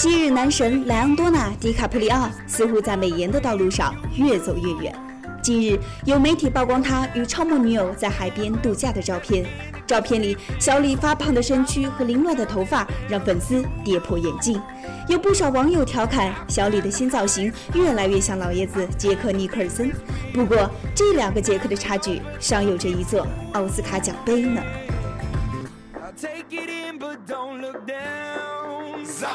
昔日男神莱昂多纳·迪卡普里奥似乎在美颜的道路上越走越远。近日，有媒体曝光他与超模女友在海边度假的照片。照片里，小李发胖的身躯和凌乱的头发让粉丝跌破眼镜。有不少网友调侃小李的新造型越来越像老爷子杰克·尼克尔森。不过，这两个杰克的差距尚有着一座奥斯卡奖杯呢。I'll take it in, but don't look down. 您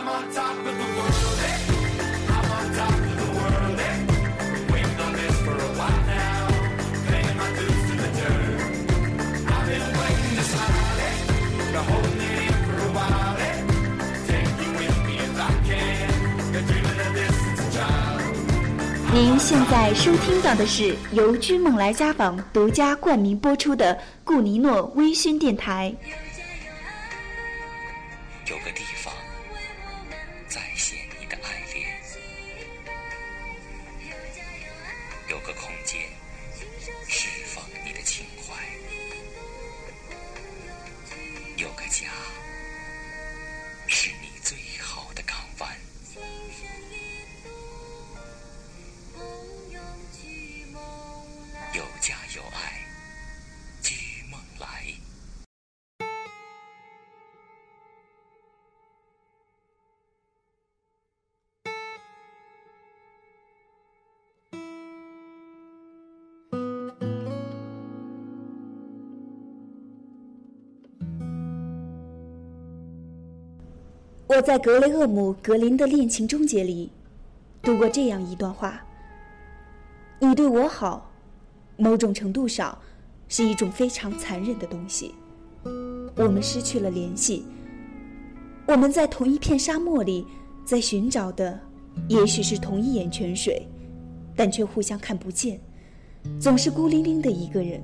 现在收听到的是由君梦来家纺独家冠名播出的顾尼诺微醺电台。有个地方间释放你的情怀，有个家我在格雷厄姆·格林的《恋情终结》里读过这样一段话：“你对我好，某种程度上是一种非常残忍的东西。我们失去了联系，我们在同一片沙漠里，在寻找的也许是同一眼泉水，但却互相看不见，总是孤零零的一个人。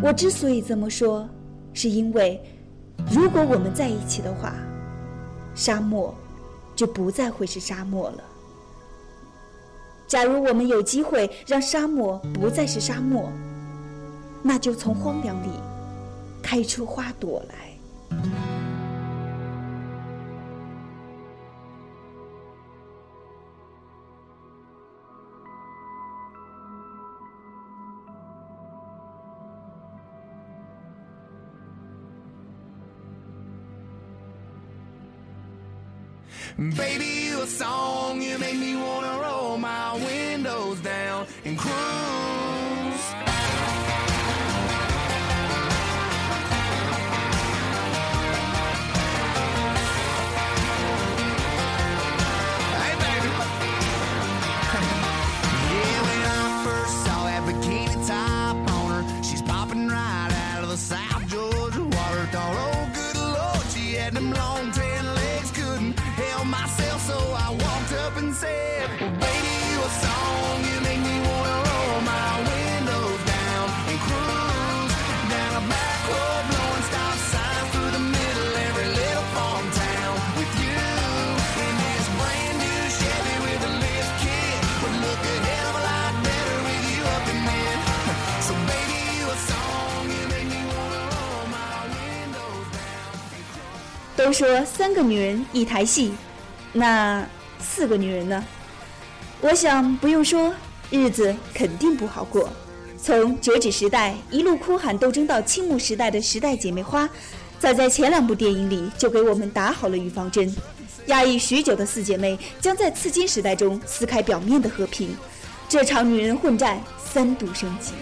我之所以这么说，是因为如果我们在一起的话。”沙漠就不再会是沙漠了。假如我们有机会让沙漠不再是沙漠，那就从荒凉里开出花朵来。Baby, you a song, you make me wanna roll my windows down and cruise. 都说三个女人一台戏，那四个女人呢？我想不用说，日子肯定不好过。从折纸时代一路哭喊斗争到青木时代的时代姐妹花，早在前两部电影里就给我们打好了预防针。压抑许久的四姐妹将在刺金时代中撕开表面的和平，这场女人混战三度升级。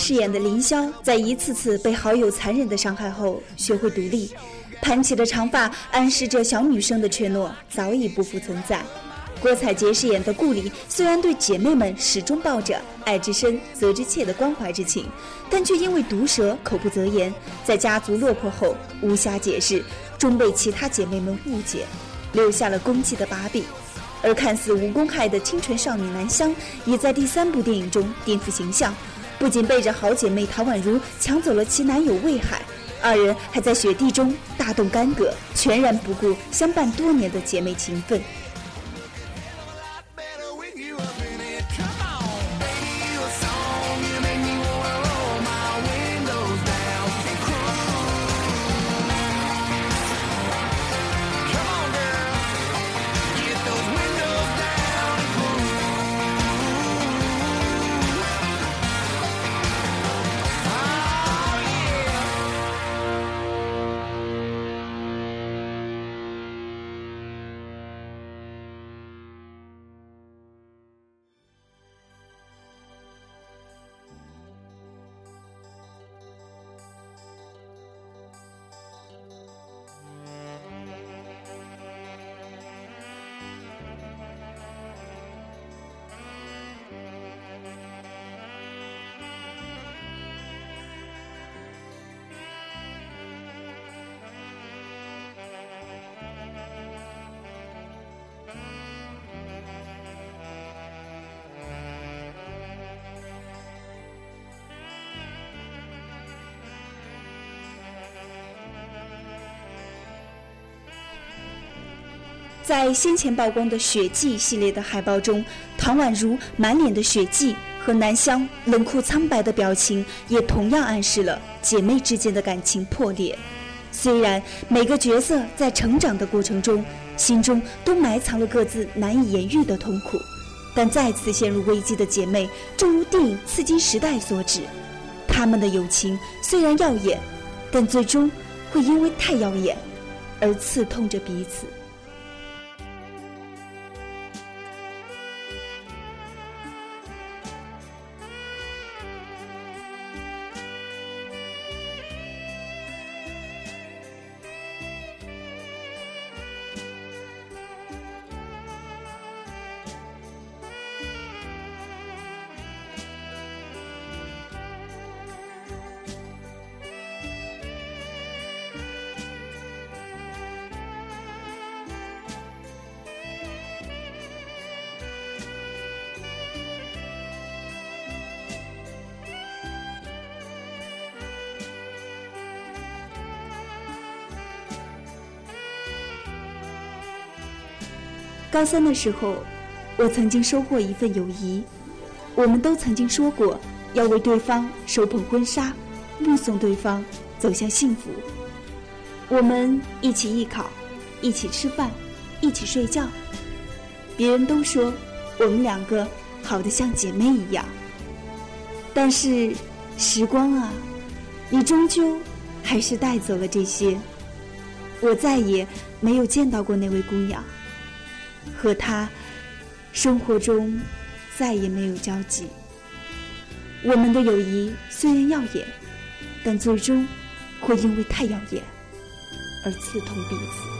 饰演的凌霄，在一次次被好友残忍的伤害后，学会独立，盘起的长发暗示着小女生的怯懦早已不复存在。郭采洁饰演的顾里，虽然对姐妹们始终抱着爱之深责之切的关怀之情，但却因为毒舌口不择言，在家族落魄后无暇解释，终被其他姐妹们误解，留下了攻击的把柄。而看似无公害的清纯少女南湘，也在第三部电影中颠覆形象，不仅背着好姐妹唐宛如抢走了其男友魏海，二人还在雪地中大动干戈，全然不顾相伴多年的姐妹情分。在先前曝光的血迹系列的海报中，唐宛如满脸的血迹和南湘冷酷苍白的表情，也同样暗示了姐妹之间的感情破裂。虽然每个角色在成长的过程中，心中都埋藏了各自难以言喻的痛苦，但再次陷入危机的姐妹，正如电影《刺激时代》所指，她们的友情虽然耀眼，但最终会因为太耀眼而刺痛着彼此。高三的时候，我曾经收获一份友谊。我们都曾经说过要为对方手捧婚纱，目送对方走向幸福。我们一起艺考，一起吃饭，一起睡觉。别人都说我们两个好的像姐妹一样。但是时光啊，你终究还是带走了这些。我再也没有见到过那位姑娘。和他，生活中再也没有交集。我们的友谊虽然耀眼，但最终会因为太耀眼而刺痛彼此。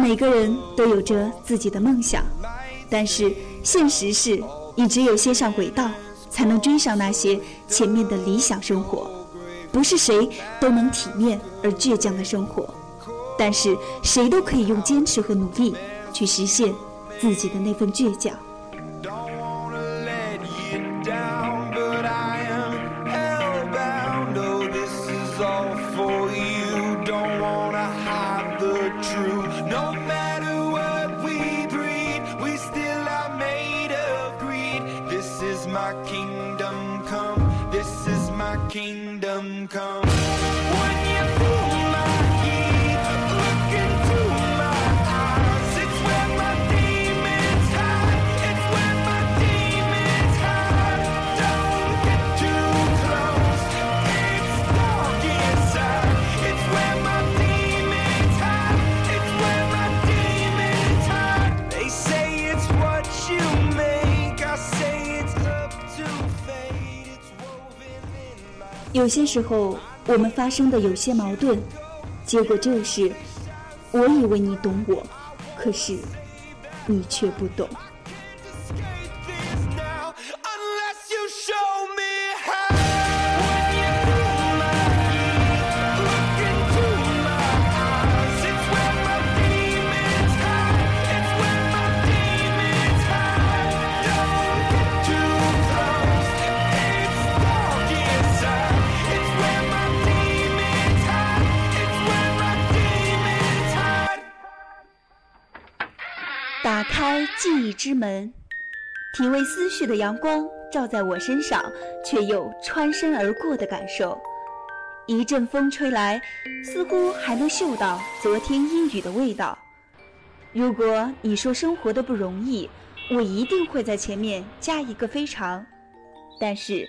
每个人都有着自己的梦想，但是现实是，你只有先上轨道，才能追上那些前面的理想生活。不是谁都能体面而倔强的生活，但是谁都可以用坚持和努力去实现自己的那份倔强。有些时候，我们发生的有些矛盾，结果就是，我以为你懂我，可是你却不懂。开记忆之门，体味思绪的阳光照在我身上，却又穿身而过的感受。一阵风吹来，似乎还能嗅到昨天阴雨的味道。如果你说生活的不容易，我一定会在前面加一个非常。但是，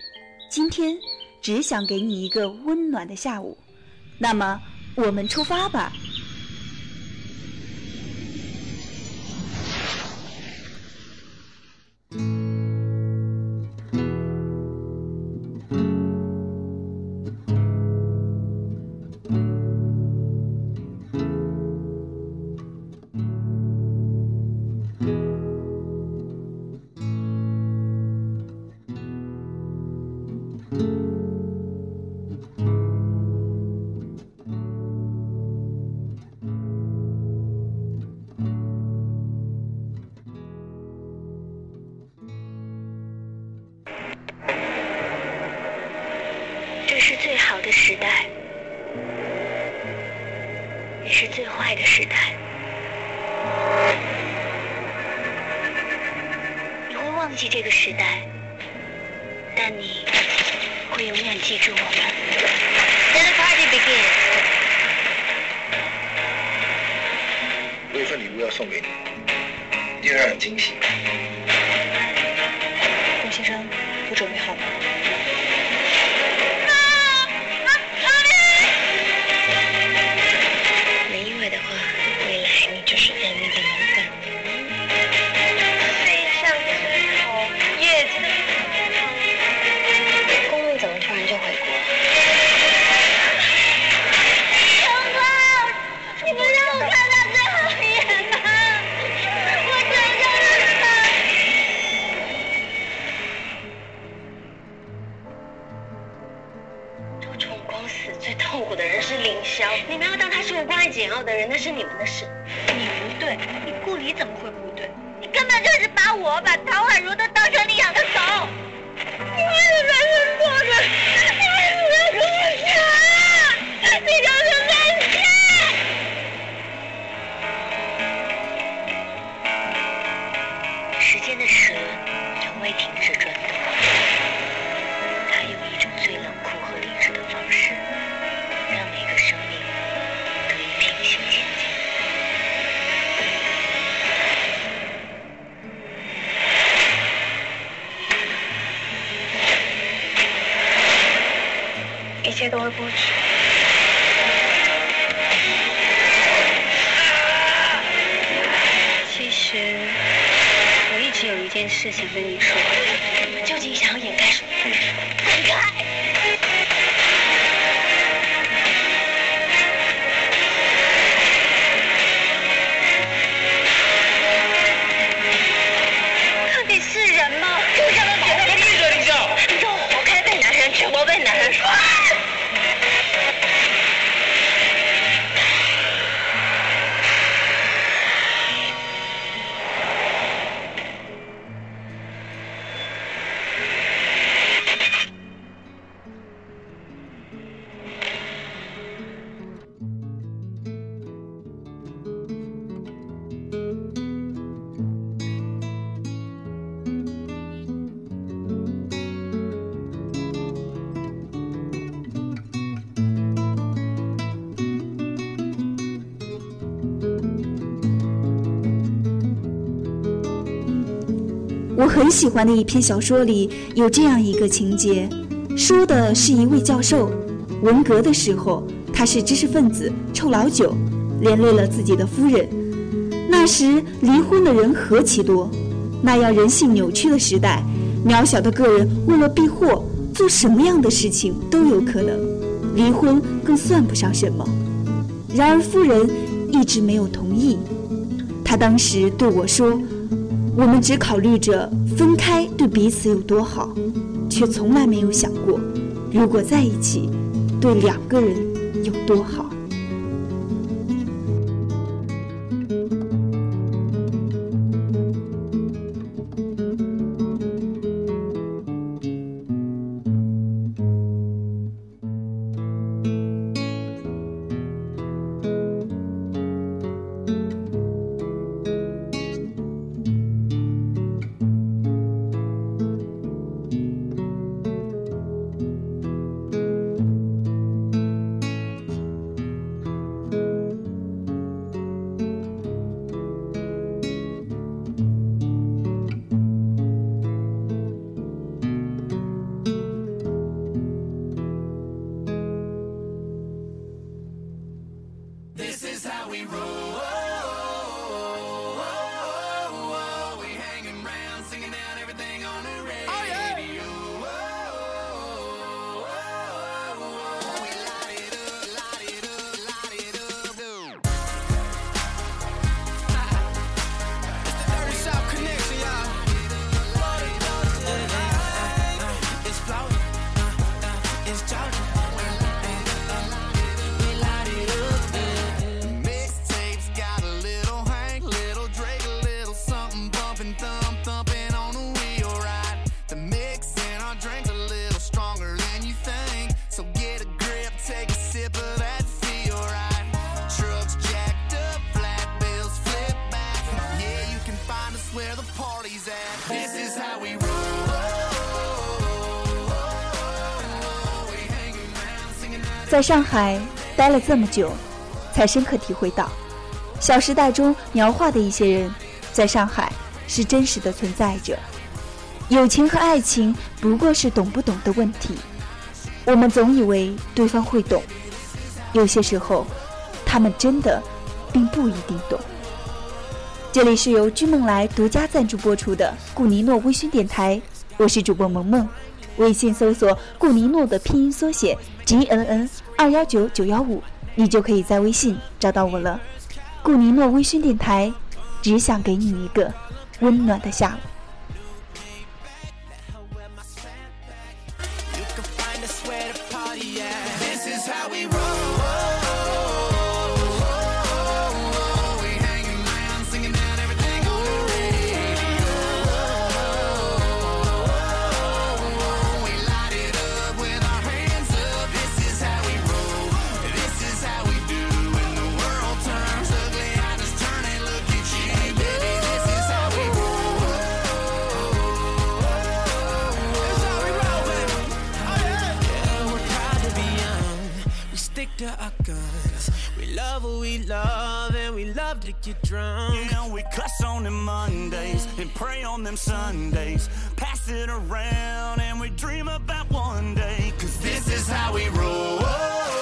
今天只想给你一个温暖的下午。那么，我们出发吧。忘记这个时代，但你会永远记住我们。Let the party begin。我有份礼物要送给你，一定让你惊喜。董先生，都准备好了吗？人，那是你们的事。你不对，你顾里怎么会不切都会过去。其实，我一直有一件事想跟你说，喜欢的一篇小说里有这样一个情节，说的是一位教授，文革的时候他是知识分子，臭老九，连累了自己的夫人。那时离婚的人何其多，那样人性扭曲的时代，渺小的个人为了避祸，做什么样的事情都有可能，离婚更算不上什么。然而夫人一直没有同意，她当时对我说。我们只考虑着分开对彼此有多好，却从来没有想过，如果在一起，对两个人有多好。we roll. 在上海待了这么久，才深刻体会到，《小时代》中描画的一些人，在上海是真实的存在着。友情和爱情不过是懂不懂的问题。我们总以为对方会懂，有些时候，他们真的并不一定懂。这里是由君梦来独家赞助播出的顾尼诺微醺电台，我是主播萌萌。微信搜索顾尼诺的拼音缩写 G N N 二幺九九幺五，你就可以在微信找到我了。顾尼诺微醺电台，只想给你一个温暖的下午。We love what we love and we love to get drunk. You know, we cuss on them Mondays and pray on them Sundays. Pass it around and we dream about one day. Cause this is how we roll.